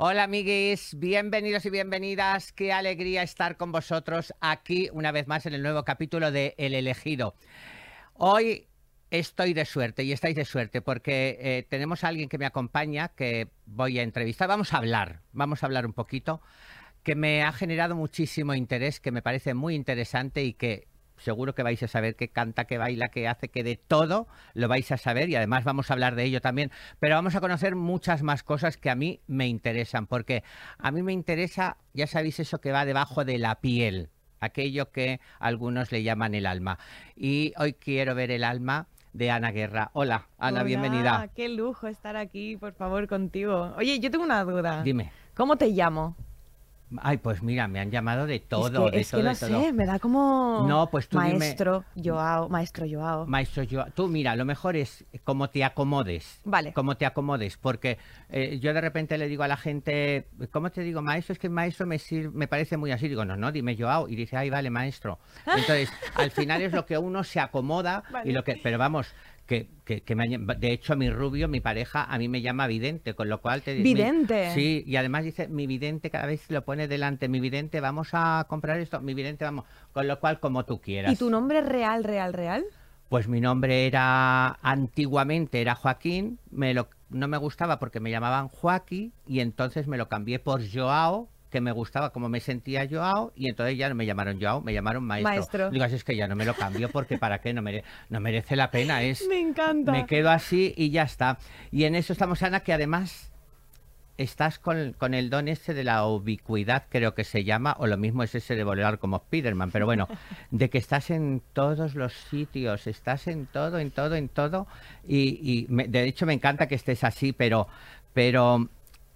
Hola amiguis, bienvenidos y bienvenidas. Qué alegría estar con vosotros aquí una vez más en el nuevo capítulo de El elegido. Hoy estoy de suerte y estáis de suerte porque eh, tenemos a alguien que me acompaña que voy a entrevistar. Vamos a hablar, vamos a hablar un poquito que me ha generado muchísimo interés, que me parece muy interesante y que seguro que vais a saber que canta, que baila, que hace, que de todo lo vais a saber y además vamos a hablar de ello también. Pero vamos a conocer muchas más cosas que a mí me interesan, porque a mí me interesa, ya sabéis eso que va debajo de la piel, aquello que algunos le llaman el alma. Y hoy quiero ver el alma de Ana Guerra. Hola, Ana, Hola, bienvenida. Qué lujo estar aquí, por favor, contigo. Oye, yo tengo una duda. Dime. ¿Cómo te llamo? Ay, pues mira, me han llamado de todo, es que, de es todo, que no de todo. sé, me da como No, pues tú dime- maestro Joao, maestro Joao. Maestro, yo, tú mira, lo mejor es cómo te acomodes. Vale. Cómo te acomodes, porque eh, yo de repente le digo a la gente, ¿cómo te digo maestro? Es que maestro me sir- me parece muy así. Digo, no, no, dime Joao. Y dice, ay, vale, maestro. Entonces, al final es lo que uno se acomoda Vale. y lo que, pero vamos, que, que, que me ha de hecho mi rubio, mi pareja, a mí me llama vidente, con lo cual te mi- ¿Vidente? sí, y además dice, mi vidente cada vez lo pone delante, mi vidente, vamos a comprar esto, mi vidente, vamos, con lo cual como tú quieras. ¿Y tu nombre real, real, real? Pues mi nombre era antiguamente era Joaquín, me lo, no me gustaba porque me llamaban Joaquín y entonces me lo cambié por Joao, que me gustaba como me sentía Joao y entonces ya no me llamaron Joao, me llamaron maestro. Maestro. Digo, "Así es que ya no me lo cambio porque para qué no, mere- no merece la pena, es Me encanta. me quedo así y ya está. Y en eso estamos, Ana, que además estás con, con el don ese de la ubicuidad, creo que se llama, o lo mismo es ese de volar como Spiderman, pero bueno, de que estás en todos los sitios, estás en todo, en todo, en todo, y, y me- de hecho me encanta que estés así, pero, pero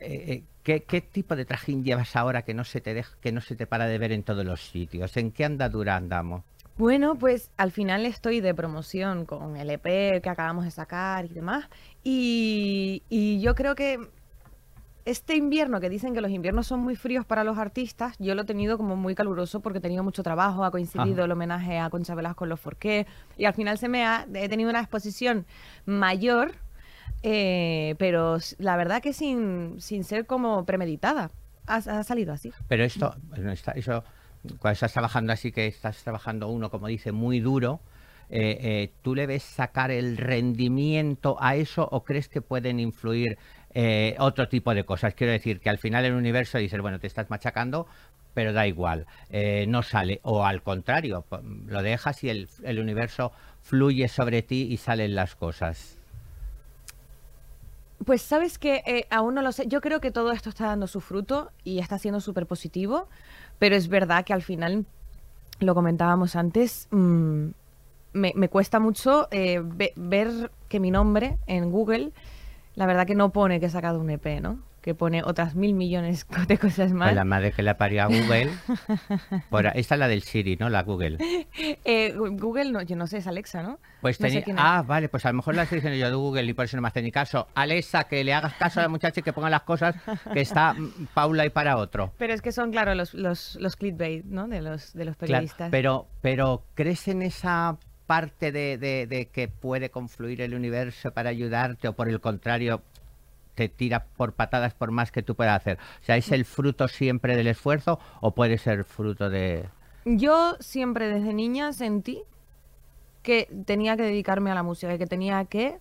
eh, eh, ¿qué, qué tipo de trajín llevas ahora que no se te deja, que no se te para de ver en todos los sitios? ¿En qué andadura andamos? Bueno, pues al final estoy de promoción con el EP que acabamos de sacar y demás. Y, y yo creo que este invierno, que dicen que los inviernos son muy fríos para los artistas, yo lo he tenido como muy caluroso porque he tenido mucho trabajo, ha coincidido Ajá. el homenaje a Concha Velasco con los Forqué, y al final se me ha, he tenido una exposición mayor, eh, pero la verdad que sin, sin ser como premeditada. Ha, ha salido así. Pero esto, eso, cuando estás trabajando así, que estás trabajando uno, como dice, muy duro, eh, eh, ¿tú le ves sacar el rendimiento a eso o crees que pueden influir eh, otro tipo de cosas? Quiero decir, que al final el universo dices, bueno, te estás machacando, pero da igual, eh, no sale. O al contrario, lo dejas y el, el universo fluye sobre ti y salen las cosas. Pues sabes que eh, aún no lo sé. Yo creo que todo esto está dando su fruto y está siendo súper positivo, pero es verdad que al final, lo comentábamos antes, mm, me, cuesta mucho eh, ve- ver que mi nombre en Google, la verdad que no pone que he sacado un EP, ¿no? Que pone otras mil millones de cosas más. la madre que la parió a Google. por esta es la del Siri, ¿no? La Google. Eh, Google, no, yo no sé, es Alexa, ¿no? Pues No sé ah, vale, pues a lo mejor la estoy diciendo yo de Google y por eso no me hace ni caso. Alexa, que le hagas caso a la muchacha y que ponga las cosas que está mm, Paula y para otro. Pero es que son, claro, los, los, los clickbait, ¿no? De los, de los Claro, periodistas. pero, pero ¿crees en esa parte de, de- de que puede confluir el universo para ayudarte o por el contrario te tira por patadas por más que tú puedas hacer? O sea, ¿es el fruto siempre del esfuerzo o puede ser fruto de... Yo siempre desde niña sentí que tenía que dedicarme a la música que tenía que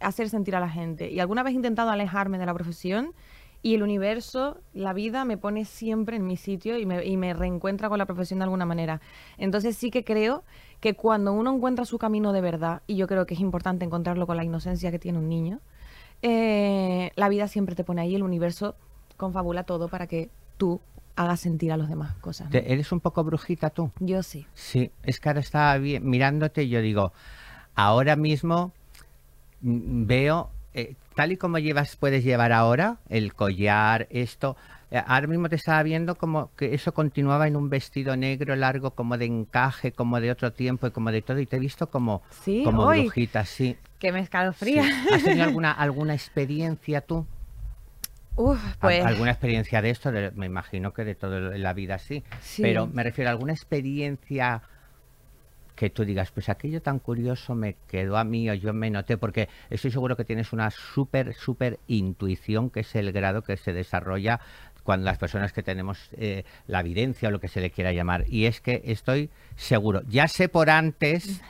hacer sentir a la gente. Y alguna vez he intentado alejarme de la profesión y el universo, la vida, me pone siempre en mi sitio y me, y me reencuentra con la profesión de alguna manera. Entonces sí que creo que cuando uno encuentra su camino de verdad, y yo creo que es importante encontrarlo con la inocencia que tiene un niño, eh, la vida siempre te pone ahí, el universo confabula todo para que tú hagas sentir a los demás cosas. ¿no? ¿Te- ¿Eres un poco brujita tú? Yo sí. Sí, es que ahora estaba mirándote y yo digo, ahora mismo mm, veo, eh, tal y como llevas, puedes llevar ahora, el collar, esto, ahora mismo te estaba viendo como que eso continuaba en un vestido negro largo, como de encaje, como de otro tiempo y como de todo, y te he visto como, Sí, como hoy. brujita, sí. Que me sí. escalofría. ¿Has tenido alguna, alguna experiencia tú? Uf, pues. ¿Alguna experiencia de esto? De- me imagino que de toda la vida sí. Sí. Pero me refiero a alguna experiencia que tú digas, pues aquello tan curioso me quedó a mí o yo me noté, porque estoy seguro que tienes una súper, súper intuición, que es el grado que se desarrolla cuando las personas que tenemos eh, la evidencia o lo que se le quiera llamar. Y es que estoy seguro, ya sé por antes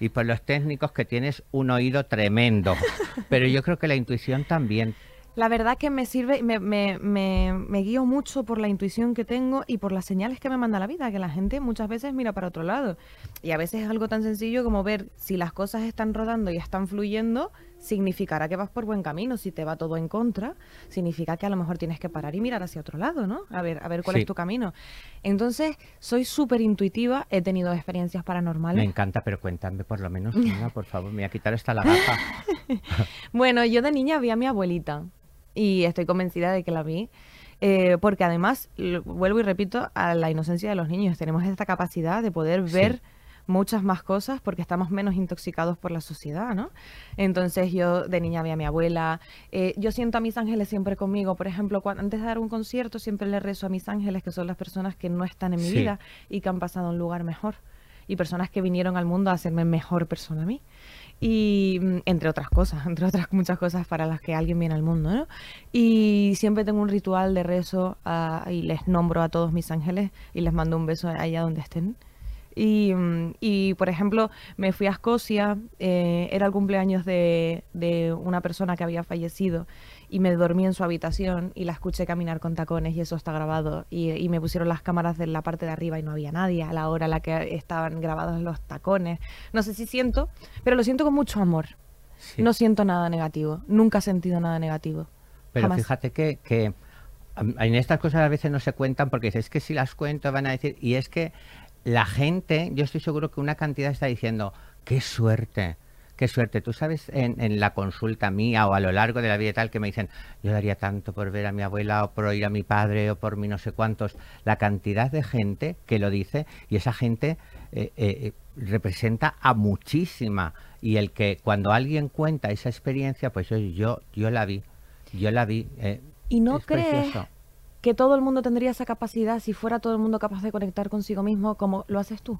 y por los técnicos que tienes un oído tremendo, pero yo creo que la intuición también la verdad que me sirve, me, me, me, me, guío mucho por la intuición que tengo y por las señales que me manda la vida, que la gente muchas veces mira para otro lado. Y a veces es algo tan sencillo como ver si las cosas están rodando y están fluyendo, significará que vas por buen camino. Si te va todo en contra, significa que a lo mejor tienes que parar y mirar hacia otro lado, ¿no? A ver, a ver cuál es tu camino. Entonces, soy súper intuitiva, he tenido experiencias paranormales. Me encanta, pero cuéntame por lo menos una, por favor. Me voy a quitar esta la gafa. bueno, yo de niña vi a mi abuelita y estoy convencida de que la vi. Eh, porque además, vuelvo y repito, a la inocencia de los niños tenemos esta capacidad de poder ver muchas más cosas porque estamos menos intoxicados por la sociedad, ¿no? Entonces yo de niña vi a mi abuela, eh, yo siento a mis ángeles siempre conmigo, por ejemplo, cuando, antes de dar un concierto siempre le rezo a mis ángeles, que son las personas que no están en mi vida y que han pasado a un lugar mejor y personas que vinieron al mundo a hacerme mejor persona a mí y mm, entre otras cosas, entre otras muchas cosas para las que alguien viene al mundo, ¿no? Y siempre tengo un ritual de rezo ah, y les nombro a todos mis ángeles y les mando un beso allá donde estén. Y, mm, y, por ejemplo, me fui a Escocia, eh, era el cumpleaños de, de, una persona que había fallecido y me dormí en su habitación y la escuché caminar con tacones y eso está grabado. Y, y, me pusieron las cámaras de la parte de arriba y no había nadie a la hora a la que estaban grabados los tacones. No sé si siento, pero lo siento con mucho amor. No siento nada negativo, nunca he sentido nada negativo. Pero fíjate que, que en estas cosas a veces no se cuentan porque es que si las cuento van a decir, y es que la gente, yo estoy seguro que una cantidad está diciendo, qué suerte, qué suerte. Tú sabes, en, la consulta mía o a lo largo de la vida y tal, que me dicen, yo daría tanto por ver a mi abuela o por oír a mi padre o por mi no sé cuántos, la cantidad de gente que lo dice y esa gente eh, eh, representa a muchísima. Y el que cuando alguien cuenta esa experiencia, pues yo, yo, yo la vi, yo la vi. Eh, ¿Y no crees que todo el mundo tendría esa capacidad si fuera todo el mundo capaz de conectar consigo mismo como lo haces tú?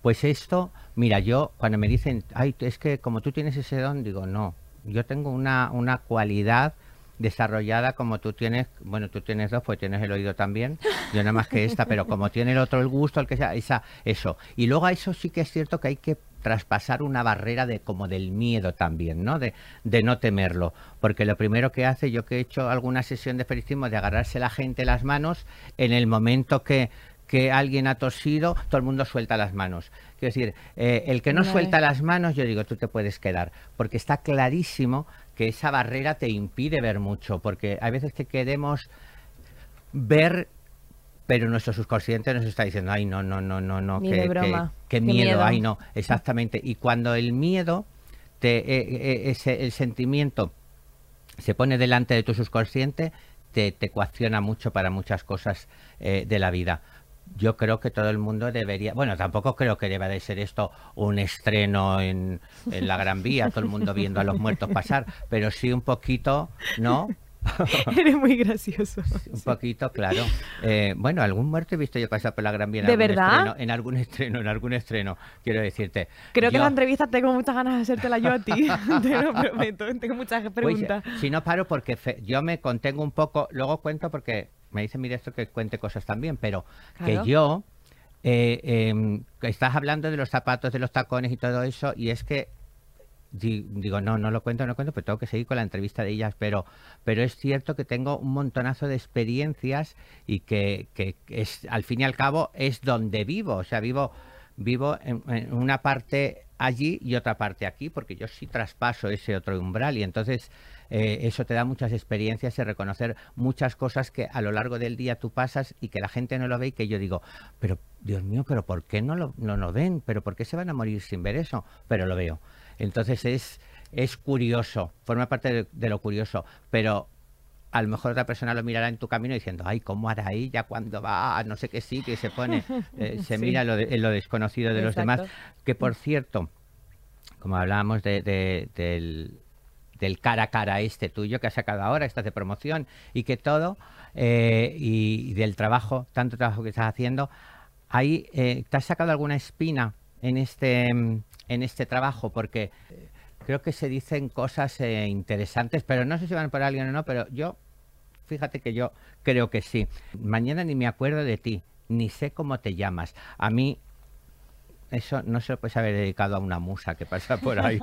Pues esto, mira, yo cuando me dicen, ay, es que como tú tienes ese don, digo, no, yo tengo una, una cualidad desarrollada como tú tienes, bueno, tú tienes dos, pues tienes el oído también, yo nada más que esta, pero como tiene el otro el gusto, el que sea, esa, eso. Y luego a eso sí que es cierto que hay que traspasar una barrera de como del miedo también, ¿no? De, de no temerlo. Porque lo primero que hace, yo que he hecho alguna sesión de espiritismo, de agarrarse la gente las manos, en el momento que, que alguien ha tosido, todo el mundo suelta las manos. Quiero decir, eh, el que no suelta las manos, yo digo, tú te puedes quedar, porque está clarísimo que esa barrera te impide ver mucho, porque hay veces que queremos ver pero nuestro subconsciente nos está diciendo, ay, no, no, no, no, no, qué, qué, miedo, ay, no, exactamente. Y cuando el miedo, te, eh, eh, ese, el sentimiento se pone delante de tu subconsciente, te, te coacciona mucho para muchas cosas eh, de la vida. Yo creo que todo el mundo debería, bueno, tampoco creo que deba de ser esto un estreno en, en la Gran Vía, todo el mundo viendo a los muertos pasar, pero sí un poquito, ¿no? Eres muy gracioso. Un poquito, claro. Eh, bueno, algún muerto he visto yo pasar por la Gran Vía. ¿De verdad? en algún estreno, en algún estreno, quiero decirte. Creo que la entrevista tengo muchas ganas de hacértela yo a ti, te lo prometo. Tengo muchas pues, preguntas. si no paro porque yo me contengo un poco, luego cuento porque me dice mi director que cuente cosas también, pero que yo... Eh, em, estás hablando de los zapatos, de los tacones y todo eso, y es que digo, no, no lo cuento, no lo cuento, pero tengo que seguir con la entrevista de ellas, pero, pero es cierto que tengo un montonazo de experiencias y que, que es, al fin y al cabo es donde vivo, o sea, vivo, vivo en, una parte allí y otra parte aquí, porque yo sí traspaso ese otro umbral y entonces eh, eso te da muchas experiencias y reconocer muchas cosas que a lo largo del día tú pasas y que la gente no lo ve y que yo digo, pero Dios mío, pero ¿por qué no lo, no lo ven? ¿Pero por qué se van a morir sin ver eso? Pero lo veo. Entonces es, es curioso, forma parte de, lo curioso, pero a lo mejor otra persona lo mirará en tu camino diciendo, ay, ¿cómo hará ella cuando va no sé qué sí, que se pone, eh, se mira lo en lo desconocido de los demás? Que por cierto, como hablábamos de, del, del, cara a cara este tuyo que has sacado ahora, estás de promoción y que todo, eh, y, del trabajo, tanto trabajo que estás haciendo, ahí, eh, ¿te has sacado alguna espina en este, en este trabajo porque creo que se dicen cosas eh, interesantes, pero no sé si van por alguien o no, pero yo, fíjate que yo creo que sí. Mañana ni me acuerdo de ti, ni sé cómo te llamas. A mí eso no se lo puedes haber dedicado a una musa que pasa por ahí.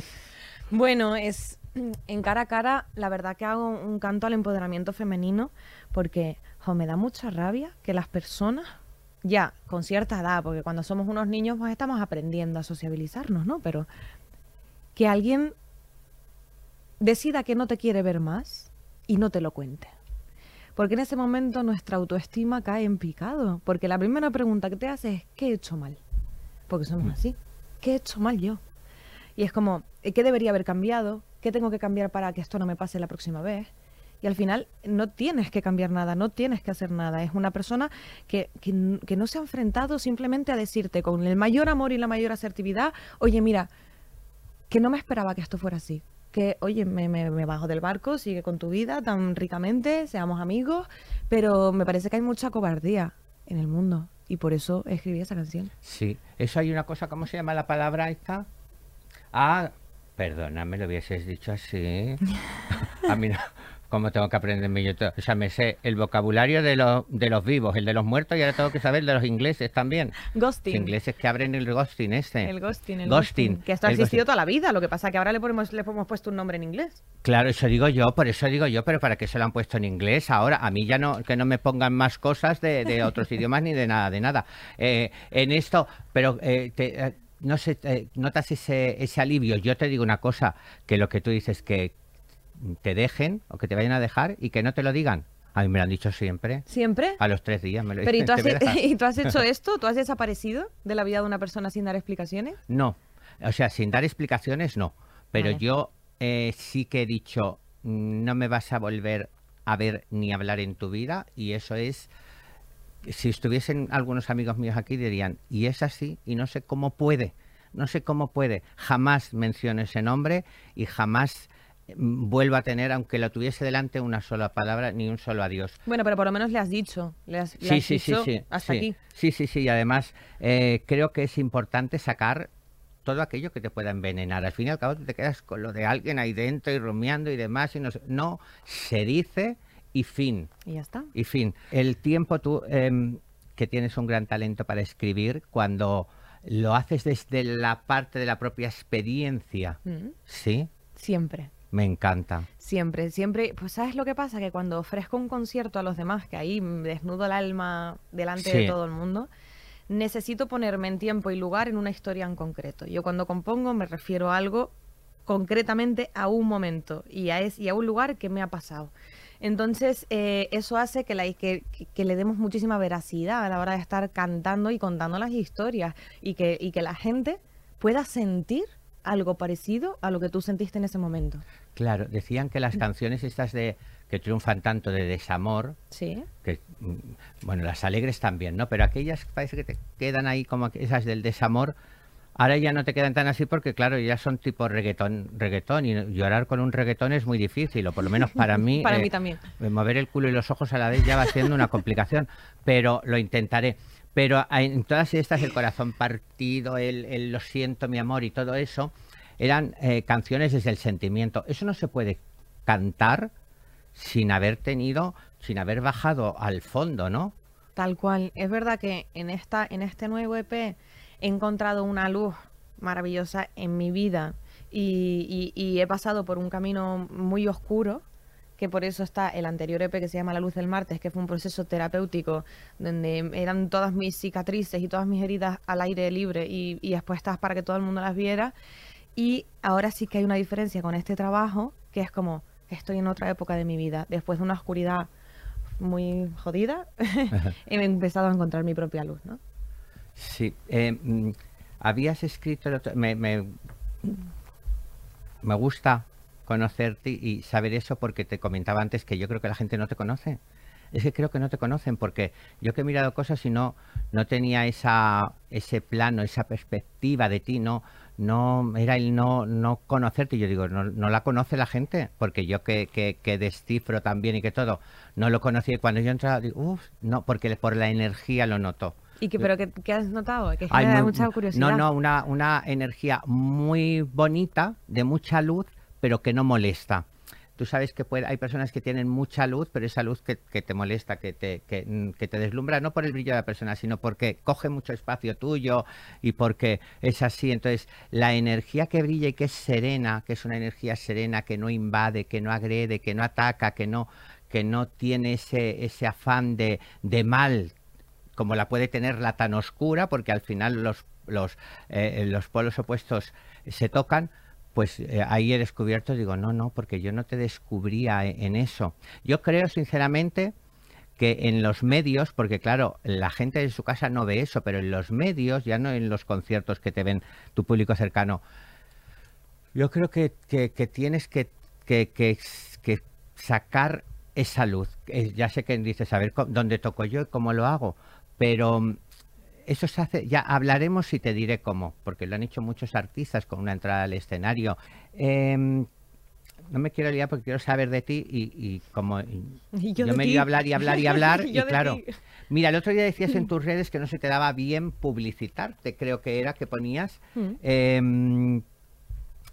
bueno, es en cara a cara, la verdad que hago un canto al empoderamiento femenino porque me da mucha rabia que las personas ya con cierta edad, porque cuando somos unos niños pues estamos aprendiendo a sociabilizarnos, ¿no? Pero que alguien decida que no te quiere ver más y no te lo cuente. Porque en ese momento nuestra autoestima cae en picado. Porque la primera pregunta que te hace es, ¿qué he hecho mal? Porque somos mm. así. ¿Qué he hecho mal yo? Y es como, ¿qué debería haber cambiado? ¿Qué tengo que cambiar para que esto no me pase la próxima vez? Y al final no tienes que cambiar nada, no tienes que hacer nada. Es una persona que, que, no se ha enfrentado simplemente a decirte con el mayor amor y la mayor asertividad, oye, mira, que no me esperaba que esto fuera así. Que, oye, me, me, me, bajo del barco, sigue con tu vida tan ricamente, seamos amigos, pero me parece que hay mucha cobardía en el mundo y por eso escribí esa canción. Sí, eso hay una cosa, ¿cómo se llama la palabra esta? Ah, perdóname, lo hubieses dicho así. A mí no, ¿Cómo tengo que aprenderme yo? O sea, me sé el vocabulario de los, de los vivos, el de los muertos, y ahora tengo que saber de los ingleses también. Ghosting. Los ingleses que abren el ghosting este. El ghosting, el ghosting. Que esto ha existido toda la vida, lo que pasa es que ahora le, ponemos, le hemos puesto un nombre en inglés. Claro, eso digo yo, por eso digo yo, pero ¿para qué se lo han puesto en inglés ahora? A mí ya no, que no me pongan más cosas de, de otros idiomas ni de nada, de nada. Eh, en esto, pero... Eh, eh, no sé, notas ese, ese alivio. Yo te digo una cosa, que lo que tú dices, que, te dejen o que te vayan a dejar y que no te lo digan. A mí me lo han dicho siempre. ¿Siempre? A los tres días me lo Pero ¿y tú, has, ¿y tú has hecho esto? ¿Tú has desaparecido de la vida de una persona sin dar explicaciones? No. O sea, sin dar explicaciones, no. Pero yo eh, sí que he dicho, mm, no me vas a volver a ver ni hablar en tu vida. Y eso es, si estuviesen algunos amigos míos aquí, dirían, y es así, y no sé cómo puede. No sé cómo puede. Jamás menciono ese nombre y jamás vuelvo a tener, aunque lo tuviese delante, una sola palabra ni un solo adiós. Bueno, pero por lo menos le has dicho. Le has, sí, sí, sí, sí, hasta aquí. Sí, sí, sí. Y además eh, creo que es importante sacar todo aquello que te pueda envenenar. Al fin y al cabo te quedas con lo de alguien ahí dentro y rumiando y demás. Y no, no se dice y fin. Y ya está. Y fin. El tiempo tú, em, que tienes un gran talento para escribir, cuando lo haces desde la parte de la propia experiencia, mm. ¿sí? Siempre. Me encanta. Siempre, siempre. Pues sabes lo que pasa, que cuando ofrezco un concierto a los demás, que ahí desnudo el alma delante de todo el mundo, necesito ponerme en tiempo y lugar en una historia en concreto. Yo cuando compongo me refiero a algo concretamente a un momento y a, es, y a un lugar que me ha pasado. Entonces, eh, eso hace que, la, que, que, le demos muchísima veracidad a la hora de estar cantando y contando las historias y que, y que la gente pueda sentir algo parecido a lo que tú sentiste en ese momento. Claro, decían que las mm. canciones estas de que triunfan tanto de desamor, sí. que mm, bueno, las alegres también, ¿no? Pero aquellas parece que te quedan ahí como esas del desamor, ahora ya no te quedan tan así porque claro, ya son tipo reggaetón, reggaetón y llorar con un reggaetón es muy difícil, o por lo menos para mí. para mí eh, también. Mover el culo y los ojos a la vez ya va siendo una complicación, pero lo intentaré. Pero en todas estas, el corazón partido, el, lo siento, mi amor y todo eso, eran eh, canciones desde el sentimiento. Eso no se puede cantar sin haber tenido, sin haber bajado al fondo, ¿no? Tal cual. Es verdad que en, esta, en este nuevo EP he encontrado una luz maravillosa en mi vida y he pasado por un camino muy oscuro que por eso está el anterior EP que se llama La Luz del Martes, que fue un proceso terapéutico donde eran todas mis cicatrices y todas mis heridas al aire libre y, y expuestas para que todo el mundo las viera. Y ahora sí que hay una diferencia con este trabajo, que es como estoy en otra época de mi vida, después de una oscuridad muy jodida, he empezado a encontrar mi propia luz, ¿no? Sí. Eh, mm, habías escrito, me, me, me gusta conocerte y saber eso porque te comentaba antes que yo creo que la gente no te conoce. Es que creo que no te conocen porque yo que he mirado cosas y no, no tenía esa, ese plano, esa perspectiva de ti, no, no era el no, no conocerte. Yo digo, no, no la conoce la gente, porque yo que, que, que, descifro también y que todo, no lo conocía. Y cuando yo entraba, digo, uff, no, porque por la energía lo noto. ¿Y que, pero qué, qué has notado? Que que Ay, muy- mucha curiosidad. No, no, una, una energía muy bonita, de mucha luz, pero que no molesta. Tú sabes que hay personas que tienen mucha luz, pero esa luz que, que te molesta, que te, que, mm, que te deslumbra, no por el brillo de la persona, sino porque coge mucho espacio tuyo y porque es así. Entonces, la energía que brilla y que es serena, que es una energía serena, que no invade, que no agrede, que no ataca, que no, que no tiene ese, ese afán de, de mal, como la puede tener la tan oscura, porque al final los, los, eh, los polos opuestos se tocan, pues eh, ahí he descubierto, digo, no, no, porque yo no te descubría e- en eso. Yo creo, sinceramente, que en los medios, porque claro, la gente de su casa no ve eso, pero en los medios, ya no en los conciertos que te ven tu público cercano, yo creo que, que- tienes que, que- que- sacar esa luz. Eh, Ya sé que dices, a ver dónde toco yo y cómo lo hago, pero mm, eso se hace, ya hablaremos y te diré cómo, porque lo han hecho muchos artistas con una entrada al escenario. Em, no me quiero liar porque quiero saber de ti y, y como y Y yo, yo me iba a hablar y hablar y hablar Y claro. ti. Mira, el otro día decías en tus redes que no se te daba bien publicitarte, creo que era que ponías. Mm. Em,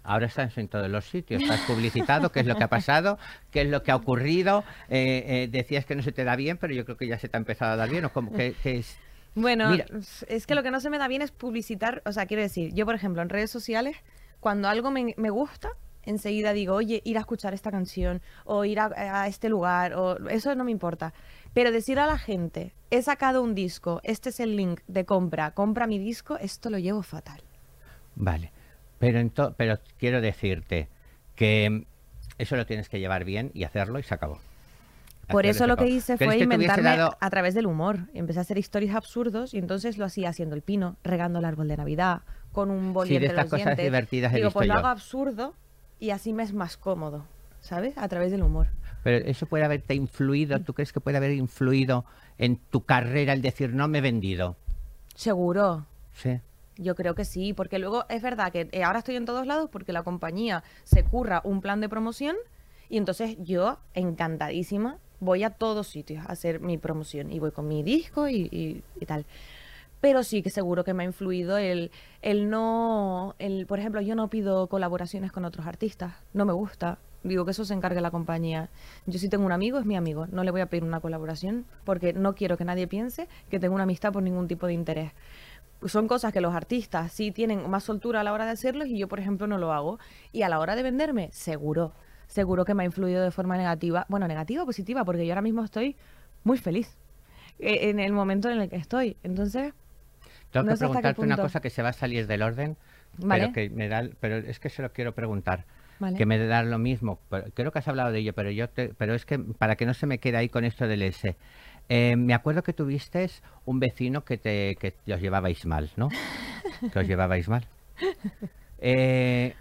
Ahora estás en todos los sitios, estás publicitado, qué es lo que ha pasado, qué es lo que ha ocurrido. Eh, eh, decías que no se te da bien, pero yo creo que ya se te ha empezado a dar bien, o como que, que es... Bueno, Mira. es que lo que no se me da bien es publicitar, o sea, quiero decir, yo por ejemplo en redes sociales, cuando algo me, me gusta, enseguida digo, oye, ir a escuchar esta canción o ir a, a este lugar, o eso no me importa. Pero decir a la gente, he sacado un disco, este es el link de compra, compra mi disco, esto lo llevo fatal. Vale, pero, pero quiero decirte que mm, eso lo tienes que llevar bien y hacerlo y se acabó. Por eso lo que hice ¿Crees fue inventarme dado- a través del humor. Empecé a hacer historias absurdos y entonces lo hacía haciendo el pino, regando el árbol de Navidad, con un boli Sí, de estas los cosas dientes. divertidas he Digo, visto pues lo hago absurdo y así me es más cómodo, ¿sabes? A través del humor. Pero eso puede haberte influido, ¿tú crees que puede haber influido en tu carrera el decir no me he vendido? Seguro. Sí. Yo creo que sí, porque luego es verdad que eh, ahora estoy en todos lados porque la compañía se curra un plan de promoción y entonces yo, encantadísima, voy a todos sitios a hacer mi promoción y voy con mi disco y, tal. Pero sí que seguro que me ha influido el, el no, el, por ejemplo, yo no pido colaboraciones con otros artistas, no me gusta. Digo que eso se encargue la compañía. Yo si tengo un amigo, es mi amigo. No le voy a pedir una colaboración porque no quiero que nadie piense que tengo una amistad por ningún tipo de interés son cosas que los artistas sí tienen más soltura a la hora de hacerlos y yo, por ejemplo, no lo hago. Y a la hora de venderme, seguro, seguro que me ha influido de forma negativa. Bueno, negativa o positiva, porque yo ahora mismo estoy muy feliz eh, en el momento en el que estoy. Entonces, Tengo No que preguntarte una cosa que se va a salir del orden, Vale. pero que me da, pero es que se lo quiero preguntar. Vale. Que me da lo mismo. pero creo que has hablado de ello, pero yo te- pero es que para que no se me quede ahí con esto del S. eh, me acuerdo que tuviste un vecino que te que os llevabais mal, ¿no? Que os llevabais mal. Eh,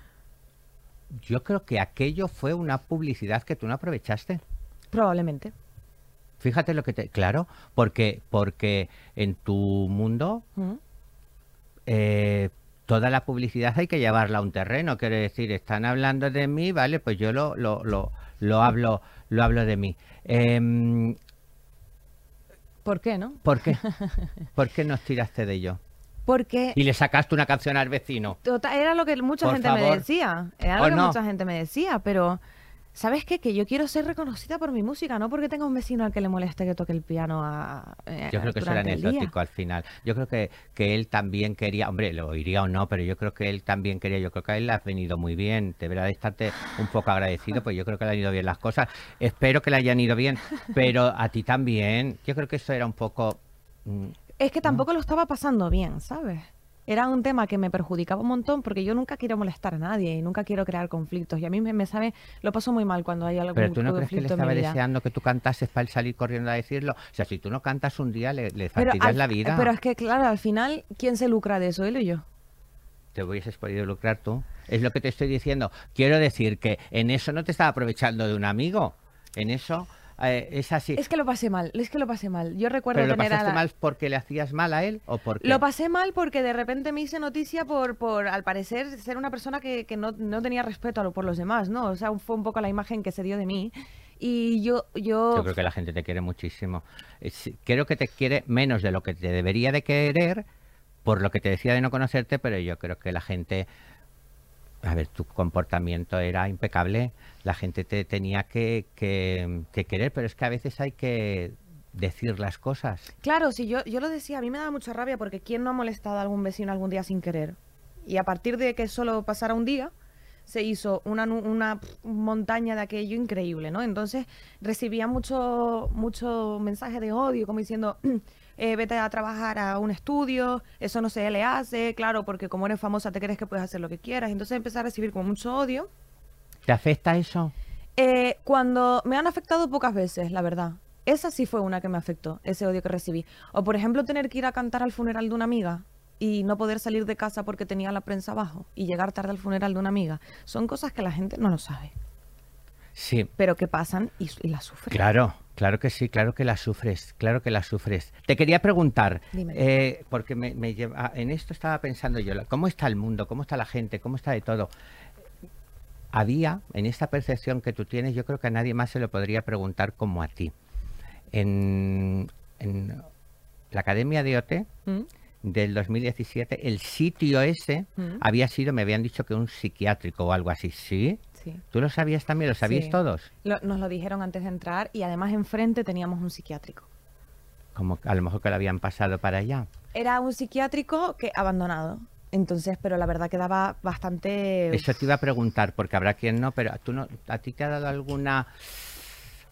yo creo que aquello fue una publicidad que tú no aprovechaste. probablemente. Fíjate lo que te. Claro, porque, porque en tu mundo eh, toda la publicidad hay que llevarla a un terreno. Quiero decir, están hablando de mí, vale, pues yo lo, lo, lo, lo hablo, lo hablo de mí. Em, ¿Por qué, no? ¿Por qué? ¿Por qué nos tiraste de ello? Porque Y le sacaste una canción al vecino. Tota- era lo que mucha Por gente me decía. Era ¿O lo que no? mucha gente me decía, pero ¿sabes qué? Que yo quiero ser reconocida por mi música, no porque tenga un vecino al que le moleste que toque el piano a, eh, Yo creo que eso era anecdótico al final. Yo creo que, que él también quería, hombre, lo oiría o no, pero yo creo que él también quería, yo creo que a él le has venido muy bien, deberá de estarte un poco agradecido, pues yo creo que le han ido bien las cosas. Espero que le hayan ido bien, pero a ti también. Yo creo que eso era un poco... Es que tampoco lo estaba pasando bien, ¿sabes? Era un tema que me perjudicaba un montón porque yo nunca quiero molestar a nadie y nunca quiero crear conflictos. Y a mí me, me sabe, lo paso muy mal cuando hay algún Pero tú no crees que le estaba deseando que tú cantases para él salir corriendo a decirlo. O sea, si tú no cantas un día, le, le fastidias al- la vida. pero es que, claro, al final, ¿quién se lucra de eso? Él o yo. Te hubieses podido lucrar tú. Es lo que te estoy diciendo. Quiero decir que en eso no te estaba aprovechando de un amigo. En eso eh, es así. Es que lo pasé mal, es que lo pasé mal. Yo recuerdo ¿Pero lo tener a pasaste la- mal porque le hacías mal a él o porque Lo pasé mal porque de repente me hice noticia por, por al parecer, ser una persona que, que no, no tenía respeto a lo, por los demás, ¿no? O sea, fue un poco la imagen que se dio de mí. Y yo, yo... Yo creo que la gente te quiere muchísimo. Es- Creo que te quiere menos de lo que te debería de querer, por lo que te decía de no conocerte, pero yo creo que la gente... A ver, tu comportamiento era impecable, la gente te tenía que, que- que querer, pero es que a veces hay que decir las cosas. Claro, sí, yo, yo lo decía, a mí me daba mucha rabia porque ¿quién no ha molestado a algún vecino algún día sin querer? Y a partir de que solo pasara un día, se hizo una, una montaña de aquello increíble, ¿no? Entonces recibía mucho, mucho mensaje de odio, como diciendo, eh, vete a trabajar a un estudio, eso no se le hace, claro, porque como eres famosa te crees que puedes hacer lo que quieras. Entonces empecé a recibir como mucho odio. ¿Te afecta eso? Eh, cuando me han afectado pocas veces, la verdad. Esa sí fue una que me afectó, ese odio que recibí. O por ejemplo tener que ir a cantar al funeral de una amiga y no poder salir de casa porque tenía la prensa abajo y llegar tarde al funeral de una amiga. Son cosas que la gente no lo sabe, Sí, pero que pasan y, y las sufren. Claro, claro que sí, claro que la sufres, claro que la sufres. Te quería preguntar, eh, porque me, me lleva, en esto estaba pensando yo, ¿cómo está el mundo? ¿Cómo está la gente? ¿Cómo está de todo? Había, en esta percepción que tú tienes, yo creo que a nadie más se lo podría preguntar como a ti. En, en la Academia de OT ¿Mm? del 2017, el sitio ese Mm. había sido, me habían dicho que un psiquiátrico o algo así, ¿sí? Sí. ¿Tú lo sabías también? ¿Lo sabías Sí. todos? Lo- nos lo dijeron antes de entrar y además enfrente teníamos un psiquiátrico. Como a lo mejor que lo habían pasado para allá. Era un psiquiátrico que abandonado. Entonces, pero la verdad que daba bastante... Eso te iba a preguntar, porque habrá quien no, pero tú no, ¿a ti te ha dado alguna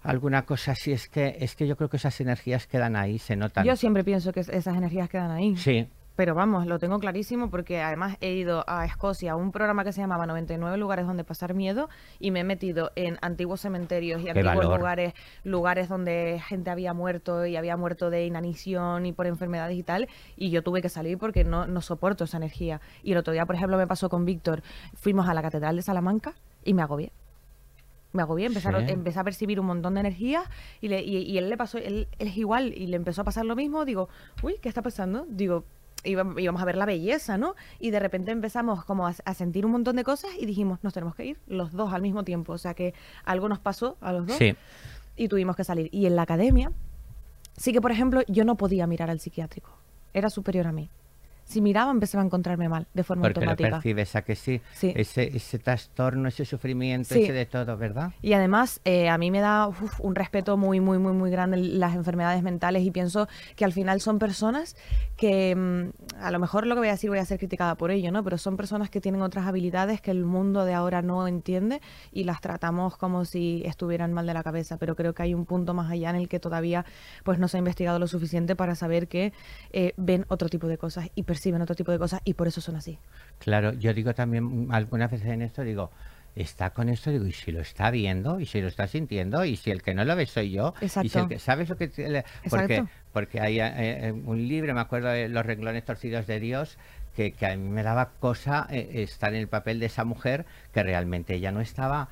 alguna cosa así? Es que, es que yo creo que esas energías quedan ahí, se notan. Yo siempre pienso que es- esas energías quedan ahí. Sí, Pero vamos, lo tengo clarísimo porque además he ido a Escocia a un programa que se llamaba 99 lugares donde pasar miedo y me he metido en antiguos cementerios y antiguos valor. lugares, lugares donde gente había muerto y había muerto de inanición y por enfermedades y tal y yo tuve que salir porque no, no soporto esa energía. Y el otro día, por ejemplo, me pasó con Víctor, fuimos a la Catedral de Salamanca y me agobié. Me agobié, empezaron, Sí. empecé a percibir un montón de energía y, le, y, y él le pasó, él, él es igual y le empezó a pasar lo mismo. Digo, uy, ¿qué está pasando? Digo, íbamos a ver la belleza, ¿no? Y de repente empezamos como a, a sentir un montón de cosas y dijimos, nos tenemos que ir los dos al mismo tiempo. O sea que algo nos pasó a los dos sí. y tuvimos que salir. Y en la academia, sí que, por ejemplo, yo no podía mirar al psiquiátrico. Era superior a mí. Si miraba, empezaba a encontrarme mal, de forma Porque lo automática. percibes a que sí. Sí. Ese, ese trastorno, ese sufrimiento, Sí. ese de todo, ¿verdad? Y además, eh, a mí me da uf, un respeto muy, muy, muy, muy grande las enfermedades mentales y pienso que al final son personas que, mm, a lo mejor lo que voy a decir voy a ser criticada por ello, ¿no? Pero son personas que tienen otras habilidades que el mundo de ahora no entiende y las tratamos como si estuvieran mal de la cabeza. Pero creo que hay un punto más allá en el que todavía pues no se ha investigado lo suficiente para saber que eh, ven otro tipo de cosas y perciben otro tipo de cosas y por eso son así. Claro, yo digo también mm, algunas veces en esto, digo, está con esto, digo, y si lo está viendo, y si lo está sintiendo, y si el que no lo ve soy yo, y si el Exacto. que, ¿sabes lo que te- porque, Exacto. porque hay eh, eh, un libro, me acuerdo de Los renglones torcidos de Dios, que, que a mí me daba cosa eh, estar en el papel de esa mujer que realmente ella no estaba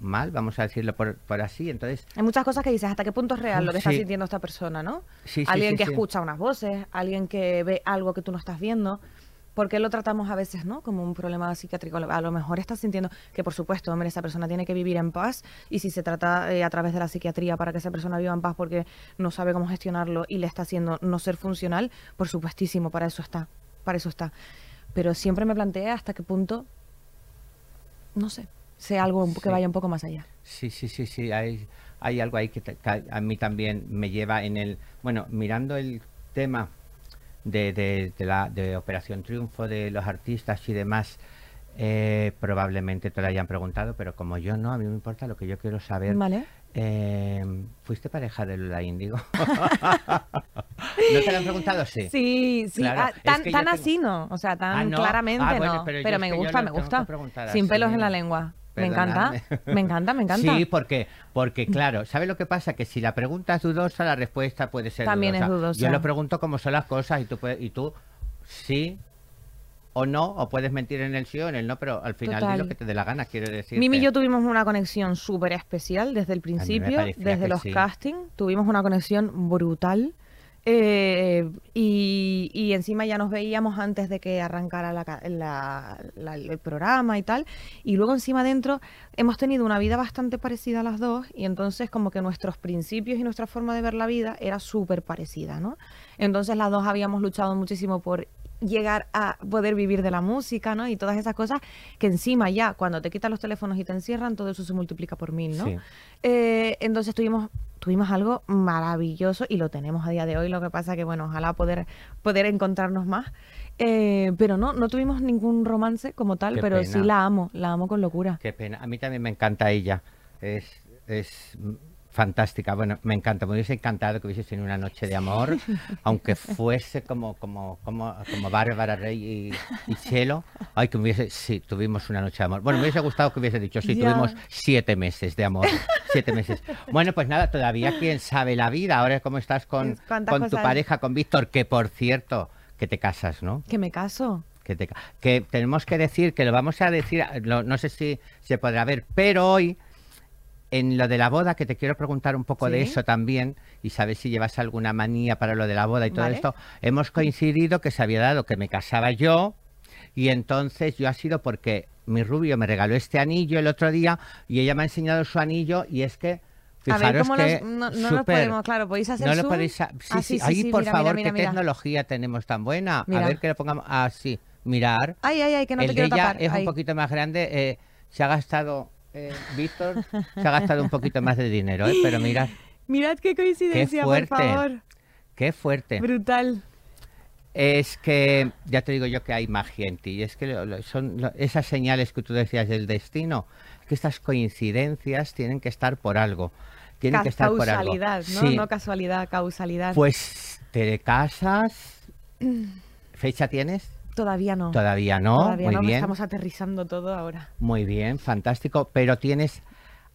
mal, vamos a decirlo por, por así, entonces, Hay muchas cosas que dices, ¿hasta qué punto es real lo que está sintiendo esta persona, no? Sí, sí, alguien que escucha unas voces, alguien que ve algo que tú no estás viendo. ¿Por qué lo tratamos a veces, no? Como un problema psiquiátrico. A lo mejor estás sintiendo que, por supuesto, hombre, esa persona tiene que vivir en paz y si se trata eh, a través de la psiquiatría para que esa persona viva en paz porque no sabe cómo gestionarlo y le está haciendo no ser funcional, por supuestísimo, para eso está. Para eso está. Pero siempre me planteé hasta qué punto, no sé, sea algo que Sí. vaya un poco más allá. Sí, sí, sí, sí, hay, hay algo ahí que, te- que a mí también me lleva en el, bueno, mirando el tema de, de, de la de Operación Triunfo, de los artistas y demás, eh, probablemente te lo hayan preguntado, pero como yo no, a mí me importa lo que yo quiero saber. ¿Vale? Eh, ¿Fuiste pareja de Lola Índigo? ¿No te lo han preguntado? Sí. Sí, sí, Claro, ah, es tan, que tan tengo- así no, o sea, tan Ah, ¿no? claramente Ah, bueno, no, pero pero, me gusta, me gusta, sin pelos en la lengua, me encanta, me encanta, me encanta. Sí, porque, porque claro, ¿sabes lo que pasa? Que si la pregunta es dudosa, la respuesta puede ser También es dudosa. dudosa. Yo lo pregunto como son las cosas y tú, puedes, y tú sí o no, o puedes mentir en el sí o en el no, pero al final di Total. lo que te dé la gana, quiero decir. Mimi y yo tuvimos una conexión súper especial desde el principio, desde los sí. castings, tuvimos una conexión brutal. Eh, y, y encima ya nos veíamos antes de que arrancara la la- la- el programa y tal. Y luego encima dentro hemos tenido una vida bastante parecida a las dos y entonces como que nuestros principios y nuestra forma de ver la vida era súper parecida, ¿no? Entonces las dos habíamos luchado muchísimo por llegar a poder vivir de la música, ¿no? Y todas esas cosas que encima ya cuando te quitan los teléfonos y te encierran, todo eso se multiplica por mil, ¿no? Sí. Eh, entonces tuvimos, tuvimos algo maravilloso y lo tenemos a día de hoy. Lo que pasa que, bueno, ojalá poder, poder encontrarnos más. Eh, pero no, no tuvimos ningún romance como tal, Qué pero sí la amo, la amo con locura. Qué pena. A mí también me encanta ella. Es, es fantástica. Bueno, me encanta. Me hubiese encantado que hubiese tenido una noche de amor, aunque fuese como, como, como, como Bárbara Rey y, y Chelo. Ay, que hubiese. Sí, tuvimos una noche de amor. Bueno, me hubiese gustado que hubiese dicho, sí, tuvimos siete meses de amor. Siete meses. Bueno, pues nada, todavía quién sabe la vida. Ahora, ¿cómo estás con, Es cuántas con tu cosas. pareja, con Víctor? Que por cierto, que te casas, ¿no? Que me caso. que, te ca- que tenemos que decir, que lo vamos a decir, no sé si se podrá ver, pero hoy, en lo de la boda, que te quiero preguntar un poco de Sí. eso también, y sabes si llevas alguna manía para lo de la boda y todo Vale. esto, hemos coincidido que se había dado que me casaba yo, y entonces yo ha sido porque mi rubio me regaló este anillo el otro día, y ella me ha enseñado su anillo, y es que... a ver Fijaros cómo que los, no, no nos podemos, claro, podéis hacer no lo podéis. a- Sí, Ah, sí, Ay, por mira, favor, mira, qué mira, tecnología tenemos tan buena. A ver que lo pongamos así. Mirar. Ay, ay, ay, que no el te quiero tapar. es un poquito más grande. eh, se ha gastado, eh, Víctor, se ha gastado un poquito más de dinero, ¿eh? pero mira, Mirad qué coincidencia, por fuerte. favor. qué fuerte. Brutal. Es que ya te digo yo que hay magia en ti. Y es que son esas señales que tú decías del destino, que estas coincidencias tienen que estar por algo. Tienen Ca- que estar por algo. causalidad, ¿no? Sí. No casualidad, causalidad. Pues te casas. ¿Fecha tienes? Todavía no. Todavía no. Todavía Muy no, bien. estamos aterrizando todo ahora. Muy bien, fantástico. Pero tienes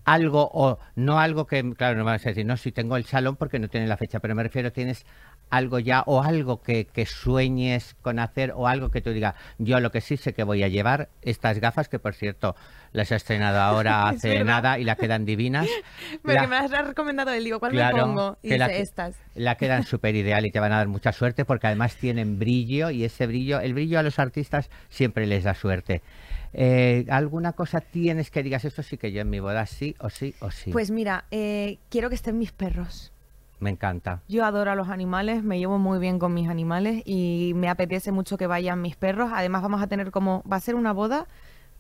algo, o no algo que, claro, no me vas a decir, no, si tengo el salón porque no tiene la fecha, pero me refiero, tienes algo ya, o algo que, que sueñes con hacer, o algo que tú digas, yo lo que sí sé que voy a llevar, estas gafas, que por cierto, las he estrenado ahora hace verdad. nada y la quedan divinas. Porque La- me has recomendado él, digo, ¿cuál Claro, me pongo? Y la dice, estas. La quedan súper ideal y te van a dar mucha suerte porque además tienen brillo y ese brillo, el brillo a los artistas siempre les da suerte. Eh, ¿Alguna cosa tienes que digas esto sí que yo en mi boda sí o sí o sí? Pues mira, eh, quiero que estén mis perros. Me encanta. Yo adoro a los animales, me llevo muy bien con mis animales y me apetece mucho que vayan mis perros. Además vamos a tener como, va a ser una boda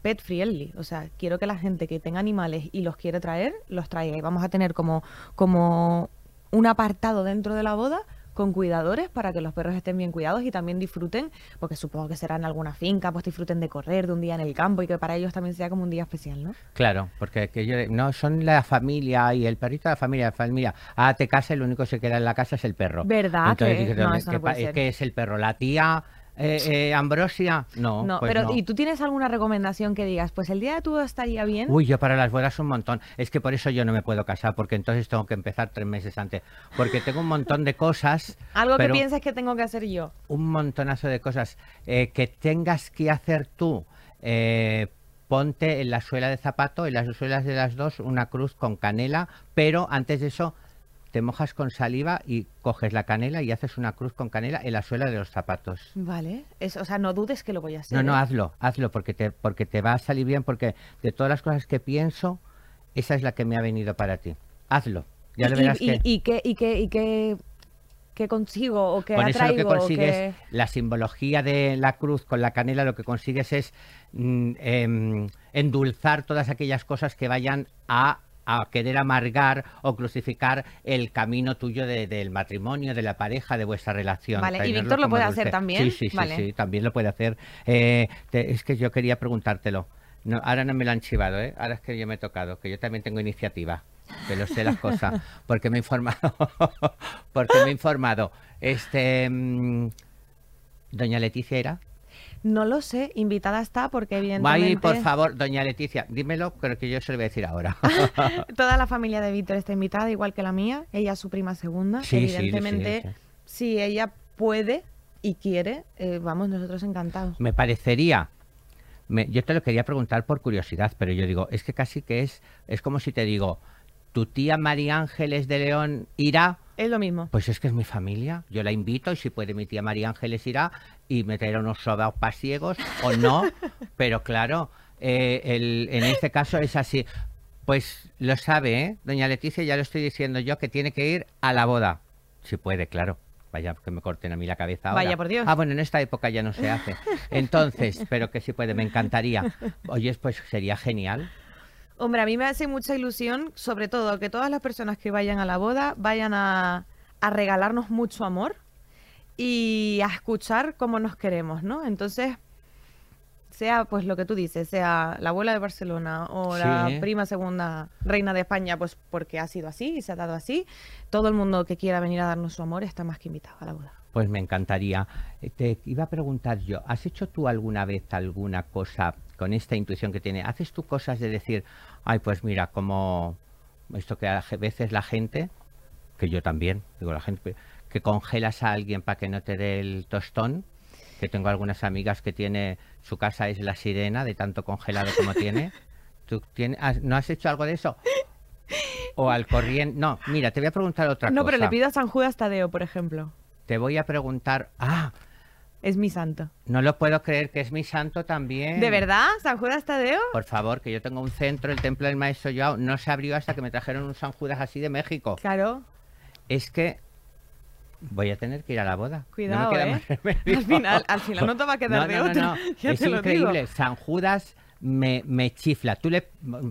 pet friendly, o sea, quiero que la gente que tenga animales y los quiere traer, los traiga. Y vamos a tener como, como un apartado dentro de la boda con cuidadores para que los perros estén bien cuidados y también disfruten, porque supongo que será en alguna finca, pues disfruten de correr, de un día en el campo y que para ellos también sea como un día especial, ¿no? Claro, porque que yo, no son la familia y el perrito de la familia, la familia. Ah, te casa lo único que se queda en la casa es el perro. ¿Verdad? Entonces Que- dije, no, ¿dónde- eso qué no puede pa- es que es el perro? ¿La tía eh, eh, Ambrosia? No, No, pues pero no. ¿y tú tienes alguna recomendación que digas, pues el día de tu boda estaría bien? Uy, yo para las bodas un montón. Es que por eso yo no me puedo casar, porque entonces tengo que empezar tres meses antes. Porque tengo un montón de cosas. Algo que pienses que tengo que hacer yo. Un montonazo de cosas eh, que tengas que hacer tú. Eh, ponte en la suela de zapato, en las suelas de las dos, una cruz con canela, pero antes de eso te mojas con saliva y coges la canela y haces una cruz con canela en la suela de los zapatos. Vale. Es, o sea, no dudes que lo voy a hacer. No, no, ¿eh? hazlo, hazlo, porque te, porque te va a salir bien, porque de todas las cosas que pienso, esa es la que me ha venido para ti. Hazlo. Ya lo verás y- que y qué, y qué, y qué, qué consigo o qué con eso lo que consigues, la simbología de la cruz con la canela, lo que consigues es mm, em, endulzar todas aquellas cosas que vayan a a querer amargar o crucificar el camino tuyo de- del matrimonio, de la pareja, de vuestra relación. Vale, ¿y Víctor lo puede dulce. hacer también? Sí, sí, sí, Vale. sí, también lo puede hacer. Eh, te- es que yo quería preguntártelo. No, ahora no me lo han chivado, ¿eh? Ahora es que yo me he tocado, que yo también tengo iniciativa. Que lo sé las cosas, porque me he informado. porque me he informado. Este. mm, Doña Leticia era. No lo sé, invitada está porque evidentemente Ay, por favor, doña Leticia, dímelo, creo que yo se lo voy a decir ahora. toda la familia de Víctor está invitada, igual que la mía. Ella es su prima segunda. Sí, sí, sí, evidentemente, sí. si ella puede y quiere, eh, vamos, nosotros encantados. Me parecería. me- yo te lo quería preguntar por curiosidad, pero yo digo, es que casi que es, es como si te digo, tu tía María Ángeles de León irá. Es lo mismo. Pues es que es mi familia. Yo la invito y si puede mi tía María Ángeles irá y me traerá unos sobaos pasiegos o no. pero claro, eh, el- en este caso es así. Pues lo sabe, ¿eh? Doña Leticia, ya lo estoy diciendo yo, que tiene que ir a la boda. Si puede, claro. Vaya, que me corten a mí la cabeza ahora. Vaya, por Dios. Ah, bueno, en esta época ya no se hace. Entonces, pero que si puede, me encantaría. Oye, pues sería genial. Hombre, a mí me hace mucha ilusión, sobre todo, que todas las personas que vayan a la boda vayan a, a regalarnos mucho amor y a escuchar cómo nos queremos, ¿no? Entonces, sea pues lo que tú dices, sea la abuela de Barcelona o la prima segunda reina de España, pues porque ha sido así y se ha dado así, todo el mundo que quiera venir a darnos su amor está más que invitado a la boda. Pues me encantaría. Eh, Te iba a preguntar yo, ¿has hecho tú alguna vez alguna cosa con esta intuición que tiene? ¿Haces tú cosas de decir, ay, pues mira, como esto que a veces la gente, que yo también, digo la gente, que congelas a alguien para que no te dé el tostón? Que tengo algunas amigas que tiene, su casa es la sirena de tanto congelado como tiene. ¿Tú tienes, has- no has hecho algo de eso? O al corriente. No, mira, te voy a preguntar otra no, cosa. pero le pido a San Judas Tadeo, por ejemplo. Te voy a preguntar. Ah, Es mi santo. no lo puedo creer que es mi santo también. ¿De verdad? ¿San Judas Tadeo? Por favor, que yo tengo un centro, el templo del Maestro Joao, no se abrió hasta que me trajeron un San Judas así de México. Claro. Es que voy a tener que ir a la boda. No me Cuidado, queda ¿eh? más. Al final, al final no te va a quedar No, de no, no, otra. no. ya Es te lo digo. increíble. San Judas me, me chifla. Tú le,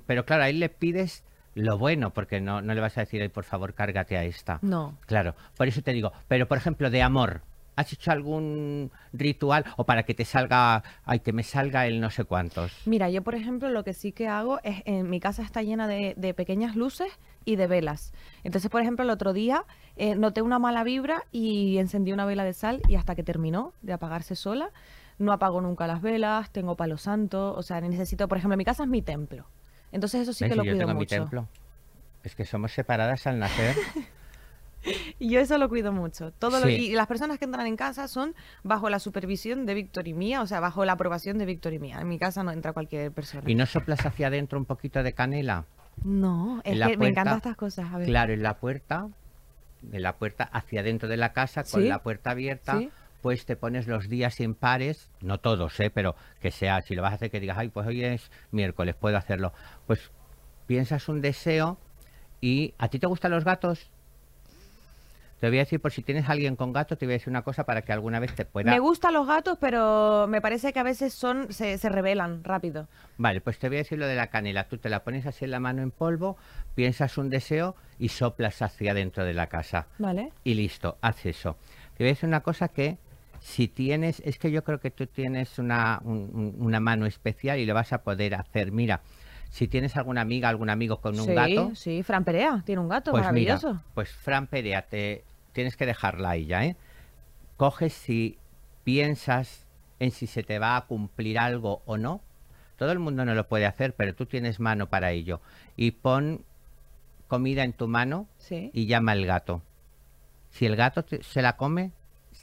pero claro, ahí le pides lo bueno, porque no, no le vas a decir, "Ay, por favor, cárgate a esta. No. Claro, por eso te digo. Pero, por ejemplo, de amor. ¿Has hecho algún ritual o para que te salga, ay, que me salga el no sé cuántos? Mira, yo por ejemplo lo que sí que hago es, en mi casa está llena de, de pequeñas luces y de velas. Entonces, por ejemplo, el otro día eh, noté una mala vibra y encendí una vela de sal y hasta que terminó de apagarse sola, no apago nunca las velas, tengo palo santo, o sea, necesito, por ejemplo, mi casa es mi templo. Entonces eso sí ¿Ves? que lo yo cuido mi mucho. templo. Es que somos separadas al nacer. Y yo eso lo cuido mucho. Todo lo- Sí. y las personas que entran en casa son bajo la supervisión de Víctor y mía, o sea, bajo la aprobación de Víctor y mía. En mi casa no entra cualquier persona. ¿Y no soplas hacia adentro un poquito de canela? No, es que me puerta, encantan estas cosas. A ver. Claro, en la puerta, en la puerta hacia adentro de la casa, con Sí. la puerta abierta, Sí. Pues te pones los días impares, no todos, ¿eh? pero que sea, si lo vas a hacer, que digas, ay, pues hoy es miércoles, puedo hacerlo. Pues piensas un deseo y ¿a ti te gustan los gatos? Te voy a decir, por si tienes a alguien con gato, te voy a decir una cosa para que alguna vez te pueda... Me gustan los gatos, pero me parece que a veces son se, se rebelan rápido. Vale, pues te voy a decir lo de la canela. Tú te la pones así en la mano en polvo, piensas un deseo y soplas hacia adentro de la casa. ¿Vale? Y listo, haz eso. Te voy a decir una cosa que si tienes, es que yo creo que tú tienes una, un- un- una mano especial y lo vas a poder hacer. Mira, si tienes alguna amiga, algún amigo con un sí, gato, sí. Fran Perea tiene un gato pues mira, maravilloso. pues Fran Perea, te tienes que dejarla ahí ya, ¿eh? Coges si piensas en si se te va a cumplir algo o no. Todo el mundo no lo puede hacer, pero tú tienes mano para ello. Y pon comida en tu mano Sí. y llama al gato. Si el gato te- se la come,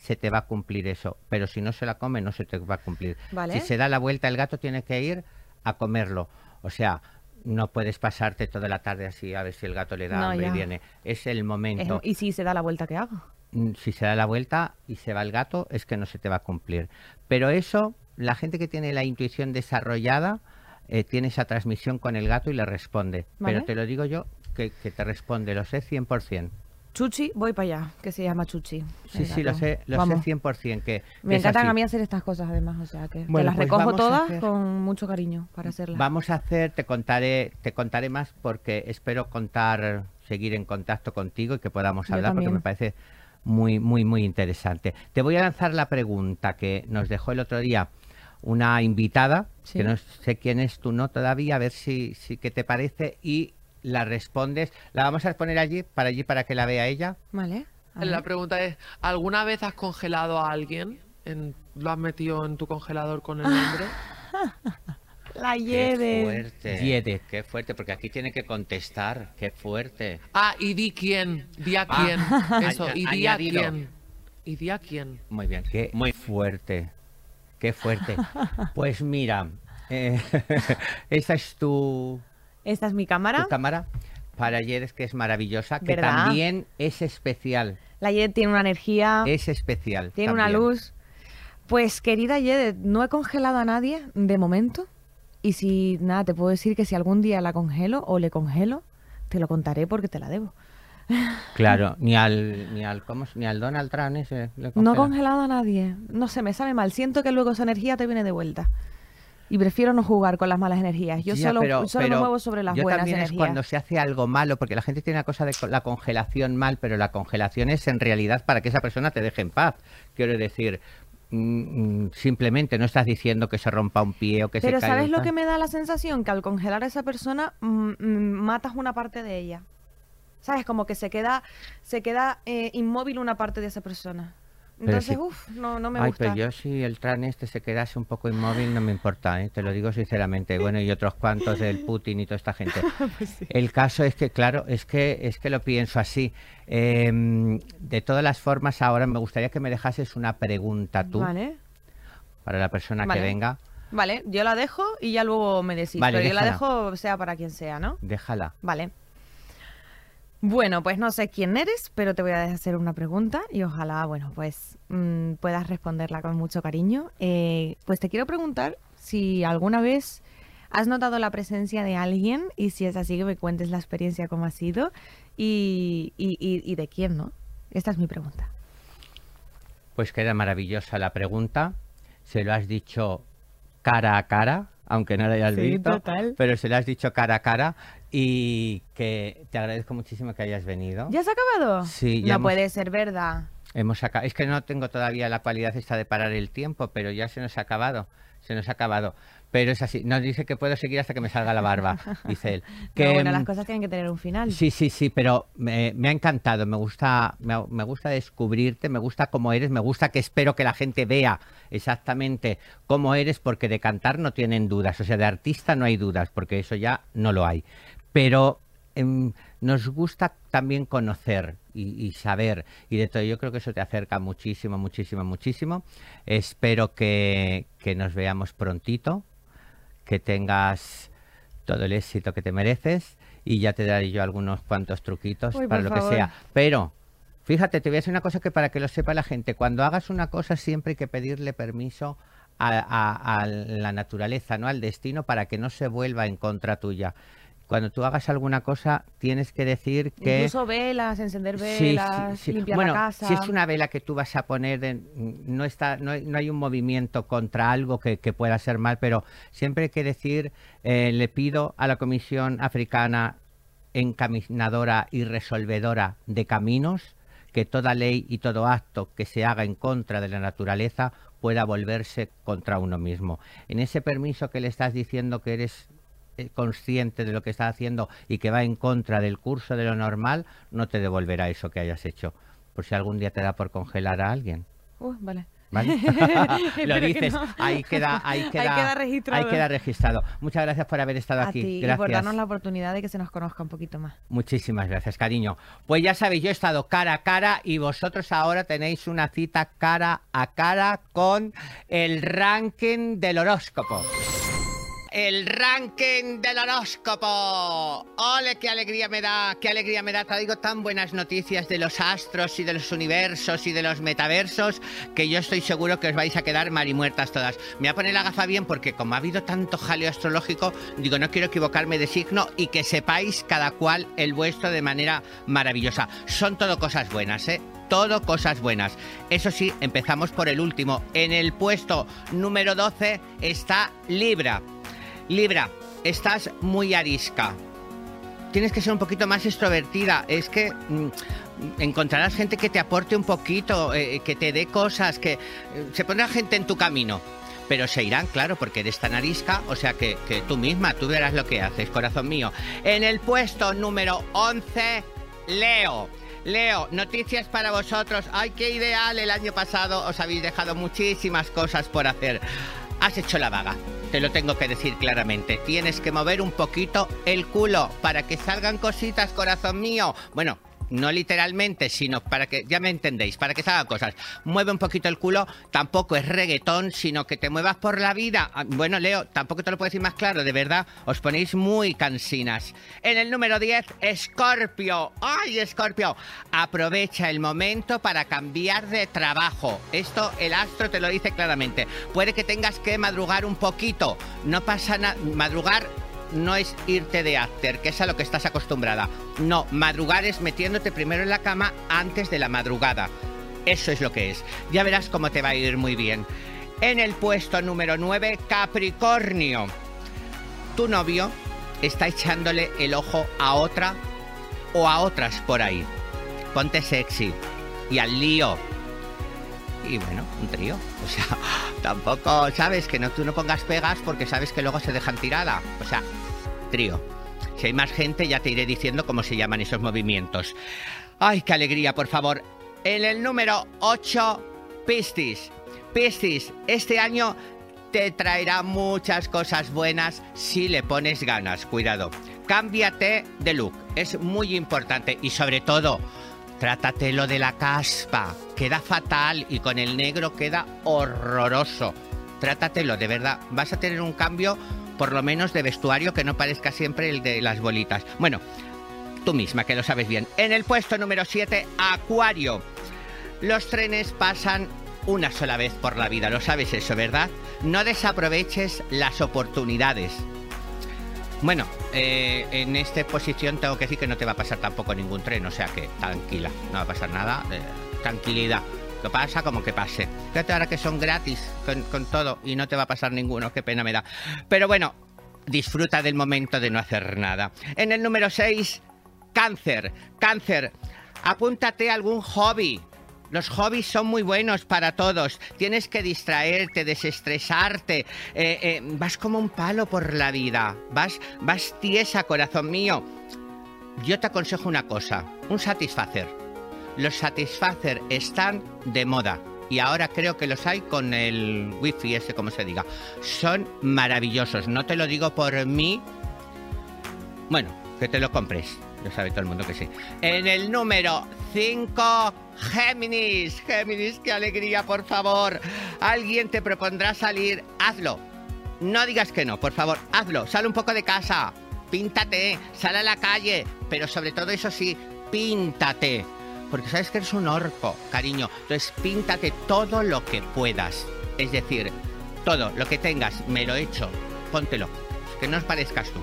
se te va a cumplir eso. Pero si no se la come, no se te va a cumplir. Vale. Si se da la vuelta, el gato tiene que ir a comerlo. O sea, no puedes pasarte toda la tarde así a ver si el gato le da No, hambre y viene. Es el Es- momento. y si se da la vuelta, ¿qué hago? Mm, Si se da la vuelta y se va el gato, es que no se te va a cumplir. Pero eso, la gente que tiene la intuición desarrollada, eh, tiene esa transmisión con el gato y le responde. Vale. Pero te lo digo yo, que, que te responde, lo sé 100%. Chuchi, voy para allá, que se llama Chuchi. Sí, sí, lo sé, lo Vamos. sé 100% que, que Me encantan a mí hacer estas cosas, además, o sea, que, las pues recojo todas hacer- con mucho cariño para hacerlas. Vamos a hacer, te contaré, te contaré más porque espero contar, seguir en contacto contigo y que podamos Yo hablar porque me parece muy, muy, muy interesante. Te voy a lanzar la pregunta que nos dejó el otro día una invitada, Sí. que no sé quién es tú no todavía, a ver si, si qué te parece y la respondes. La vamos a poner allí para allí para que la vea ella. Vale. La pregunta es, ¿alguna vez has congelado a alguien? En- ¿Lo has metido en tu congelador con el nombre? La Qué Yede. fuerte. Yede, qué fuerte, porque aquí tiene que contestar. Qué fuerte. Ah, y di quién, di a Ah, quién. Eso, y di a quién. Y di a quién. Muy bien, qué muy fuerte. Qué fuerte. Pues mira, eh, esa es tu, Esta es mi cámara. tu cámara. para Yedes, que es maravillosa, que ¿Verdad? también es especial. La Yed tiene una energía, Es especial. tiene una luz. Pues querida Yed, no he congelado a nadie de momento. Y si, nada, te puedo decir que si algún día la congelo o le congelo, te lo contaré porque te la debo. Claro, ni al, ni al, ¿cómo es? Ni al Donald Trump ese le No he congela. congelado a nadie. No sé, me sabe mal. Siento que luego esa energía te viene de vuelta. Y prefiero no jugar con las malas energías. Yo Ya, solo, pero- solo me pero muevo sobre las yo buenas también energías. es cuando se hace algo malo, porque la gente tiene una cosa de la congelación mal, pero la congelación es en realidad para que esa persona te deje en paz. Quiero decir, mm, mm, simplemente no estás diciendo que se rompa un pie o que Pero se caiga ¿sabes lo que me da la sensación? Que al congelar a esa persona mm, matas una parte de ella. ¿Sabes? Como que se queda, se queda eh, inmóvil una parte de esa persona. Pero Entonces, si- uff, no, no me Ay, gusta. pero yo si el tran este se quedase un poco inmóvil no me importa, ¿eh? te lo digo sinceramente. Bueno, y otros cuantos del Putin y toda esta gente. Pues El caso es que, claro, es que es que lo pienso así. Em, de todas las formas, ahora me gustaría que me dejases una pregunta tú Vale. para la persona Vale. que venga. Vale, yo la dejo y ya luego me decís. Vale, pero yo la dejo sea para quien sea, ¿no? Déjala. Vale. Bueno, pues no sé quién eres, pero te voy a hacer una pregunta y ojalá, bueno, pues mm, puedas responderla con mucho cariño. Eh, pues te quiero preguntar si alguna vez has notado la presencia de alguien y si es así que me cuentes la experiencia cómo ha sido y, y- y- y de quién, ¿no? Esta es mi pregunta. Pues queda maravillosa la pregunta. Se lo has dicho cara a cara, aunque no lo hayas Sí, visto, total. pero se lo has dicho cara a cara y que te agradezco muchísimo que hayas venido. ¿Ya se ha acabado? Sí, No ya hemos- puede ser verdad. Hemos aca- Es que no tengo todavía la cualidad esta de parar el tiempo, pero ya se nos ha acabado. Se nos ha acabado. Pero es así. Nos dice que puedo seguir hasta que me salga la barba, dice él. Que, No, bueno, las mm, cosas tienen que tener un final. Sí, sí, sí, pero me, me ha encantado, me gusta, me, me gusta descubrirte, me gusta cómo eres, me gusta que espero que la gente vea exactamente cómo eres, porque de cantar no tienen dudas, o sea, de artista no hay dudas, porque eso ya no lo hay. Pero em, nos gusta también conocer y, y saber, y de todo, yo creo que eso te acerca muchísimo, muchísimo, muchísimo. Espero que, que nos veamos prontito, que tengas todo el éxito que te mereces y ya te daré yo algunos cuantos truquitos Uy, para lo que sea. Pero, fíjate, te voy a decir una cosa que para que lo sepa la gente, cuando hagas una cosa siempre hay que pedirle permiso a, a- a la naturaleza, no al destino, para que no se vuelva en contra tuya. Cuando tú hagas alguna cosa, tienes que decir que... Incluso velas, encender Sí, sí, velas, sí. limpiar Bueno, la casa. si es una vela que tú vas a poner, en- no, está, no, hay, no hay un movimiento contra algo que, que pueda ser mal, pero siempre hay que decir, eh, le pido a la Comisión Africana encaminadora y resolvedora de caminos que toda ley y todo acto que se haga en contra de la naturaleza pueda volverse contra uno mismo. En ese permiso que le estás diciendo que eres consciente de lo que estás haciendo y que va en contra del curso de lo normal, no te devolverá eso que hayas hecho. Por si algún día te da por congelar a alguien. Uh, vale. Lo que dices, no. ahí queda, ahí queda, queda registrado. ahí queda registrado. Muchas gracias por haber estado A aquí. ti y gracias. por darnos la oportunidad de que se nos conozca un poquito más. Muchísimas gracias, cariño. Pues ya sabéis, yo he estado cara a cara y vosotros ahora tenéis una cita cara a cara con el ranking del horóscopo. El ranking del horóscopo. ¡Ole, qué alegría me da! ¡Qué alegría me da! Traigo tan buenas noticias de los astros y de los universos y de los metaversos que yo estoy seguro que os vais a quedar marimuertas todas. Me voy a poner la gafa bien porque como ha habido tanto jaleo astrológico, digo, no quiero equivocarme de signo y que sepáis cada cual el vuestro de manera maravillosa. Son todo cosas buenas, ¿eh? todo cosas buenas. Eso sí, empezamos por el último. En el puesto número 12 está Libra. Libra, estás muy arisca. Tienes que ser un poquito más extrovertida. Es que mm, encontrarás gente que te aporte un poquito, eh, que te dé cosas, que eh, se pondrá gente en tu camino. Pero se irán, claro, porque eres tan arisca, o sea que, que tú misma, tú verás lo que haces, corazón mío. En el puesto número 11, Leo. Leo, noticias para vosotros. Ay, qué ideal. El año pasado os habéis dejado muchísimas cosas por hacer. Has hecho la vaga. Te lo tengo que decir claramente. Tienes que mover un poquito el culo para que salgan cositas, corazón mío. Bueno, no literalmente, sino para que, ya me entendéis, para que se hagan cosas. Mueve un poquito el culo, tampoco es reggaetón, sino que te muevas por la vida. Ah, Bueno, Leo, tampoco te lo puedo decir más claro, de verdad, os ponéis muy cansinas. En el número 10, Escorpio. ¡Ay, Escorpio! Aprovecha el momento para cambiar de trabajo. Esto el astro te lo dice claramente. Puede que tengas que madrugar un poquito. No pasa nada. Madrugar no es irte de after, que es a lo que estás acostumbrada. No, madrugar es metiéndote primero en la cama antes de la madrugada. Eso es lo que es. Ya verás cómo te va a ir muy bien. En el puesto número 9, Capricornio. Tu novio está echándole el ojo a otra o a otras por ahí. Ponte sexy y al lío. Y bueno, un trío. O sea, tampoco sabes que no tú no pongas pegas porque sabes que luego se dejan tirada. O sea, trío. Si hay más gente ya te iré diciendo cómo se llaman esos movimientos. Ay, qué alegría, por favor. En el número 8, Piscis. Piscis, este año te traerá muchas cosas buenas si le pones ganas. Cuidado. Cámbiate de look. Es muy importante. Y sobre todo, trátatelo de la caspa. Queda fatal y con el negro queda horroroso. Trátatelo, de verdad. Vas a tener un cambio, por lo menos de vestuario, que no parezca siempre el de las bolitas. Bueno, tú misma, que lo sabes bien. En el puesto número 7, Acuario. Los trenes pasan una sola vez por la vida, lo sabes eso, ¿verdad? No desaproveches las oportunidades. Bueno, eh, en esta posición tengo que decir que no te va a pasar tampoco ningún tren, o sea que tranquila, no va a pasar nada, eh, tranquilidad. Lo pasa como que pase. Fíjate ahora que son gratis con, todo y no te va a pasar ninguno, qué pena me da. Pero bueno, disfruta del momento de no hacer nada. En el número 6, cáncer. Cáncer, apúntate a algún hobby. Los hobbies son muy buenos para todos. Tienes que distraerte, desestresarte. Eh, eh, vas como un palo por la vida. Vas, vas tiesa, corazón mío. Yo te aconsejo una cosa, un satisfacer. Los satisfacer están de moda. Y ahora creo que los hay con el wifi, ese como se diga. Son maravillosos. No te lo digo por mí. Bueno, que te lo compres. Ya sabe todo el mundo que sí. En el número 5, Géminis. Géminis, qué alegría, por favor. Alguien te propondrá salir, hazlo. No digas que no, por favor, hazlo. Sal un poco de casa. Píntate, sal a la calle. Pero sobre todo eso sí, píntate. Porque sabes que eres un orco, cariño. Entonces píntate todo lo que puedas. Es decir, todo lo que tengas, me lo he hecho. Póntelo. Que no os parezcas tú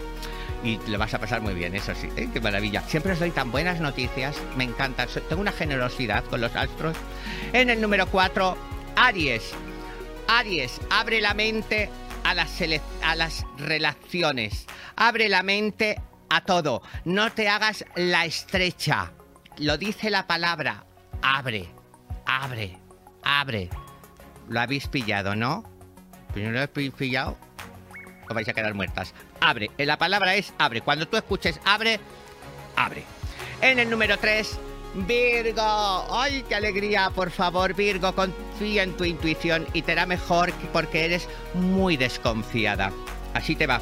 y lo vas a pasar muy bien, eso sí. ¿eh? Qué maravilla. Siempre os doy tan buenas noticias, me encanta. Tengo una generosidad con los astros. En el número 4, Aries. Aries, abre la mente a las relaciones. Abre la mente a todo. No te hagas la estrecha. Lo dice la palabra. Abre, abre, abre. Lo habéis pillado, ¿no? Pues no lo habéis pillado os vais a quedar muertas. Abre. Eh, La palabra es abre. Cuando tú escuches abre, abre. En el número 3, Virgo. ¡Ay, qué alegría! Por favor, Virgo, confía en tu intuición y te hará mejor que- porque eres muy desconfiada. Así te va.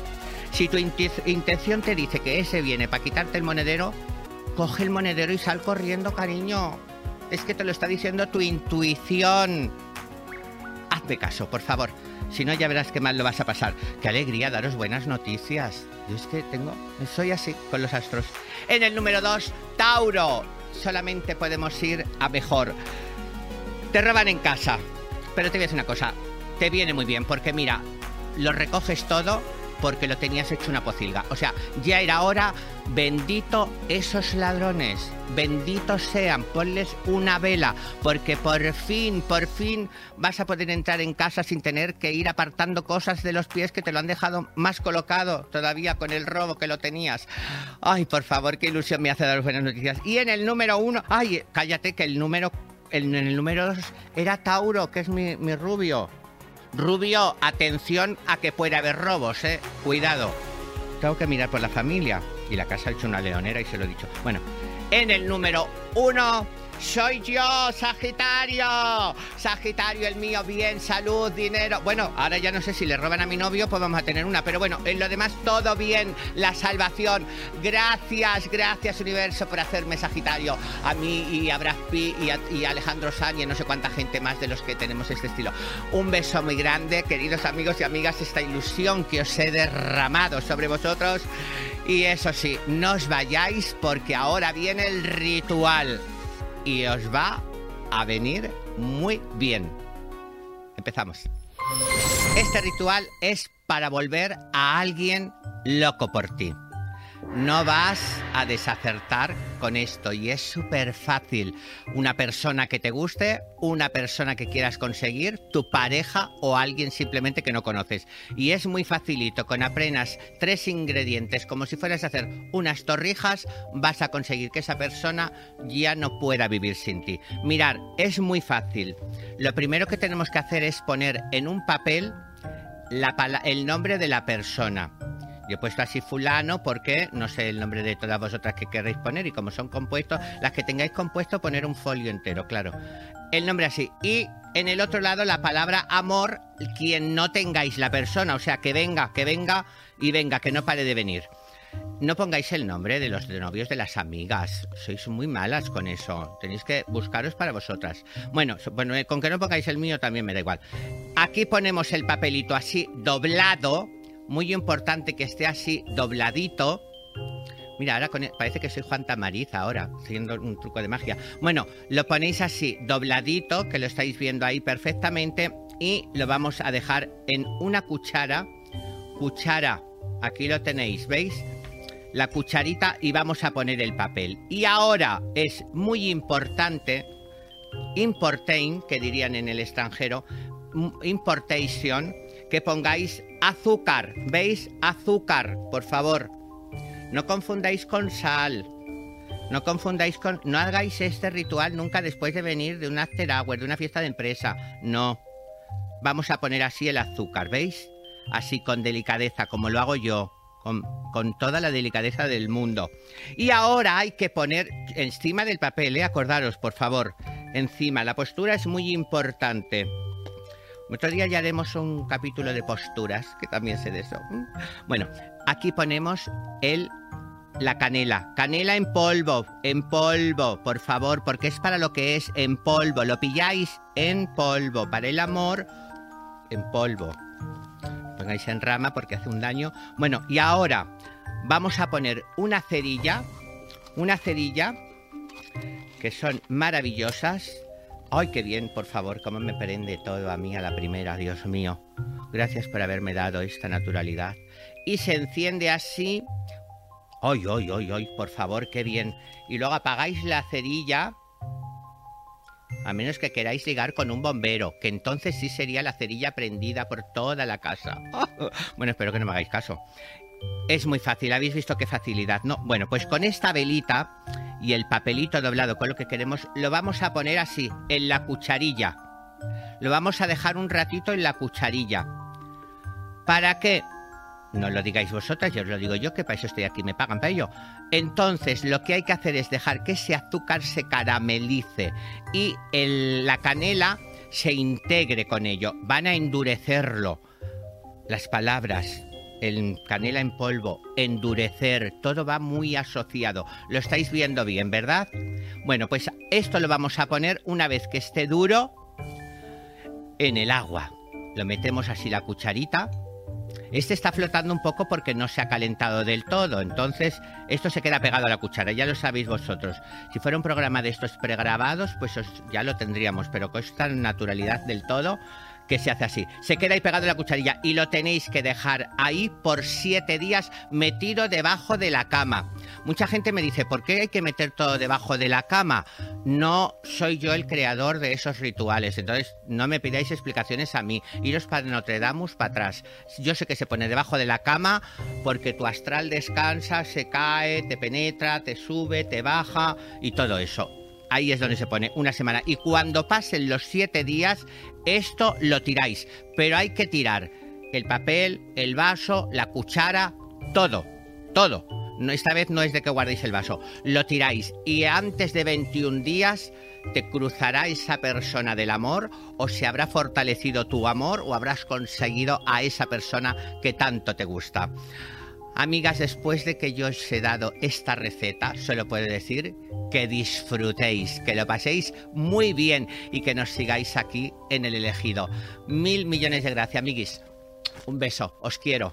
Si tu intención te dice que ese viene para quitarte el monedero, coge el monedero y sal corriendo, cariño. Es que te lo está diciendo tu intuición. Hazme caso, por favor. Si no, ya verás qué mal lo vas a pasar. Qué alegría daros buenas noticias. Yo es que tengo. Soy así con los astros. En el número 2, Tauro. Solamente podemos ir a mejor. Te roban en casa. Pero te voy a decir una cosa. Te viene muy bien porque mira, lo recoges todo porque lo tenías hecho una pocilga. O sea, ya era hora. Bendito esos ladrones. Benditos sean. Ponles una vela. Porque por fin, por fin vas a poder entrar en casa sin tener que ir apartando cosas de los pies que te lo han dejado más colocado todavía con el robo que lo tenías. Ay, por favor, qué ilusión me hace dar buenas noticias. Y en el número uno, ay, cállate que el número, el, en el número dos era Tauro, que es mi rubio. Rubio, atención a que puede haber robos, eh. Cuidado. Tengo que mirar por la familia. Y la casa ha hecho una leonera y se lo he dicho. Bueno, en el número uno, Soy yo, Sagitario. Sagitario, el mío, bien, salud, dinero. Bueno, ahora ya no sé si le roban a mi novio, pues vamos a tener una. Pero bueno, en lo demás todo bien. La salvación. Gracias, gracias universo por hacerme Sagitario. A mí y a Brad Pitt y a, a Alejandro Sanz y no sé cuánta gente más de los que tenemos este estilo. Un beso muy grande, queridos amigos y amigas. Esta ilusión que os he derramado sobre vosotros. Y eso sí, no os vayáis porque ahora viene el ritual y os va a venir muy bien. Empezamos. Este ritual es para volver a alguien loco por ti. No vas a desacertar con esto y es súper fácil. Una persona que te guste, una persona que quieras conseguir, tu pareja o alguien simplemente que no conoces. Y es muy facilito, con apenas tres ingredientes, como si fueras a hacer unas torrijas, vas a conseguir que esa persona ya no pueda vivir sin ti. Mirar, es muy fácil. Lo primero que tenemos que hacer es poner en un papel el nombre de la persona. Yo he puesto así fulano porque no sé el nombre de todas vosotras que queréis poner y como son compuestos, las que tengáis compuesto poner un folio entero, claro. El nombre así. Y en el otro lado la palabra amor, quien no tengáis la persona, o sea, que venga, que venga y venga, que no pare de venir. No pongáis el nombre de los novios de las amigas. Sois muy malas con eso. Tenéis que buscaros para vosotras. Bueno, bueno, eh, con que no pongáis el mío también me da igual. Aquí ponemos el papelito así doblado. Muy importante que esté así dobladito. Mira, ahora con- parece que soy Juan Tamariz ahora, haciendo un truco de magia. Bueno, lo ponéis así, dobladito, que lo estáis viendo ahí perfectamente, y lo vamos a dejar en una cuchara. Cuchara, aquí lo tenéis, ¿veis? La cucharita y vamos a poner el papel. Y ahora es muy importante, importain, que dirían en el extranjero, m- importation, que pongáis azúcar. ¿Veis? Azúcar, por favor. No confundáis con sal. No confundáis con... No hagáis este ritual nunca después de venir de un after hour, de una fiesta de empresa. No. Vamos a poner así el azúcar, ¿veis? Así con delicadeza, como lo hago yo. Con, con toda la delicadeza del mundo. Y ahora hay que poner encima del papel, ¿eh? Acordaros, por favor. Encima. La postura es muy importante. Otro día ya haremos un capítulo de posturas, que también sé de eso. Bueno, aquí ponemos el la canela. Canela en polvo, en polvo, por favor, porque es para lo que es en polvo. Lo pilláis en polvo. Para el amor, en polvo. Pongáis en rama porque hace un daño. Bueno, y ahora vamos a poner una cerilla, una cerilla, que son maravillosas. Ay, qué bien, por favor, cómo me prende todo a mí a la primera, Dios mío. Gracias por haberme dado esta naturalidad. Y se enciende así. Ay, ay, ay, ay, por favor, qué bien. Y luego apagáis la cerilla. A menos que queráis ligar con un bombero, que entonces sí sería la cerilla prendida por toda la casa. Bueno, espero que no me hagáis caso. Es muy fácil, habéis visto qué facilidad, ¿no? Bueno, pues con esta velita y el papelito doblado con lo que queremos, lo vamos a poner así, en la cucharilla. Lo vamos a dejar un ratito en la cucharilla. ¿Para qué? No lo digáis vosotras, yo os lo digo yo, que para eso estoy aquí, me pagan para ello. Entonces, lo que hay que hacer es dejar que ese azúcar se caramelice y la canela se integre con ello. Van a endurecerlo. Las palabras, el canela en polvo, endurecer, todo va muy asociado. Lo estáis viendo bien, ¿verdad? Bueno, pues esto lo vamos a poner una vez que esté duro en el agua. Lo metemos así la cucharita. Este está flotando un poco porque no se ha calentado del todo, entonces esto se queda pegado a la cuchara, ya lo sabéis vosotros. Si fuera un programa de estos pregrabados, pues ya lo tendríamos, pero con esta naturalidad del todo que se hace así. Se queda ahí pegado la cucharilla y lo tenéis que dejar ahí por siete días metido debajo de la cama. Mucha gente me dice, ¿por qué hay que meter todo debajo de la cama? No soy yo el creador de esos rituales, entonces no me pidáis explicaciones a mí. Iros para Notre Dame, para atrás. Yo sé que se pone debajo de la cama porque tu astral descansa, se cae, te penetra, te sube, te baja y todo eso. Ahí es donde se pone una semana. Y cuando pasen los siete días, esto lo tiráis. Pero hay que tirar el papel, el vaso, la cuchara, todo. Todo. No, esta vez no es de que guardéis el vaso, lo tiráis y antes de 21 días te cruzará esa persona del amor o se habrá fortalecido tu amor o habrás conseguido a esa persona que tanto te gusta. Amigas, después de que yo os he dado esta receta, solo puedo decir que disfrutéis, que lo paséis muy bien y que nos sigáis aquí en el elegido. Mil millones de gracias, amiguis. Un beso, os quiero.